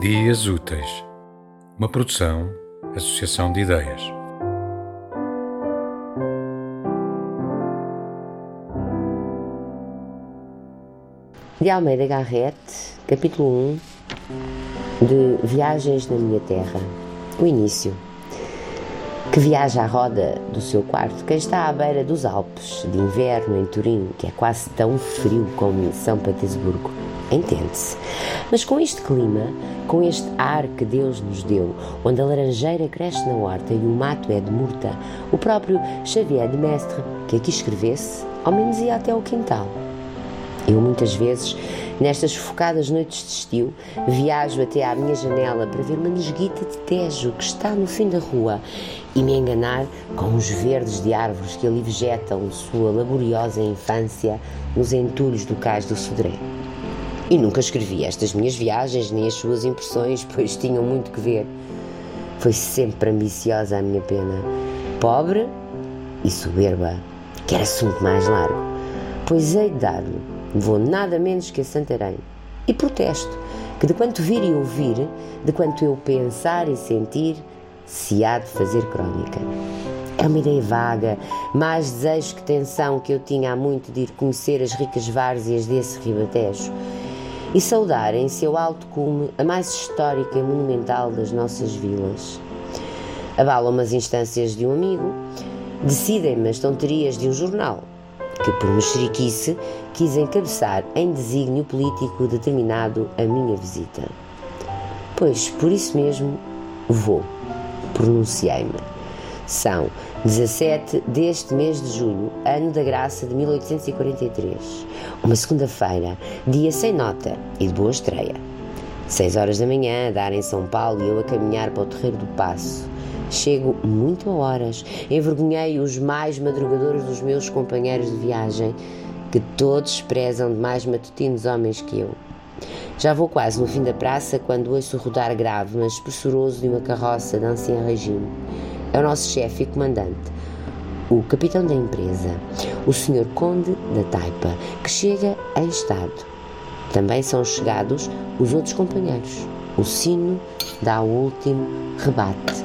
Dias Úteis, uma produção, associação de ideias. De Almeida Garrett, capítulo 1 de Viagens na Minha Terra. O início. Que viaja à roda do seu quarto quem está à beira dos Alpes, de inverno em Turim, que é quase tão frio como São Petersburgo entende-se. Mas com este clima, com este ar que Deus nos deu, onde a laranjeira cresce na horta e o mato é de murta, o próprio Xavier de Mestre, que aqui escrevesse, ao menos ia até o quintal. Eu muitas vezes, nestas focadas noites de estio, viajo até à minha janela para ver uma nesguita de tejo que está no fim da rua e me enganar com os verdes de árvores que ali vegetam sua laboriosa infância nos entulhos do cais do Sodré. E nunca escrevi estas minhas viagens nem as suas impressões, pois tinham muito que ver. Foi sempre ambiciosa a minha pena, pobre e soberba, que era assunto mais largo. Pois hei de dar-lhe, vou nada menos que a Santarém. E protesto que de quanto vir e ouvir, de quanto eu pensar e sentir, se há de fazer crónica. É uma ideia vaga, mais desejo que tensão que eu tinha há muito de ir conhecer as ricas várzeas desse ribatejo e saudar em seu alto cume a mais histórica e monumental das nossas vilas. Abalam as instâncias de um amigo, decidem-me as tonterias de um jornal, que por mexeriquice quis encabeçar em desígnio político determinado a minha visita. Pois, por isso mesmo, vou, pronunciei-me. São 17 deste mês de julho, ano da graça de 1843. Uma segunda-feira, dia sem nota e de boa estreia. Seis horas da manhã, a dar em São Paulo e eu a caminhar para o Terreiro do Passo. Chego muito a horas, envergonhei os mais madrugadores dos meus companheiros de viagem, que todos prezam de mais matutinos homens que eu. Já vou quase no fim da praça quando ouço rodar grave, mas pressuroso de uma carroça de ancião regime é o nosso chefe e comandante, o capitão da empresa, o senhor conde da Taipa, que chega em estado. Também são chegados os outros companheiros. O sino dá o último rebate.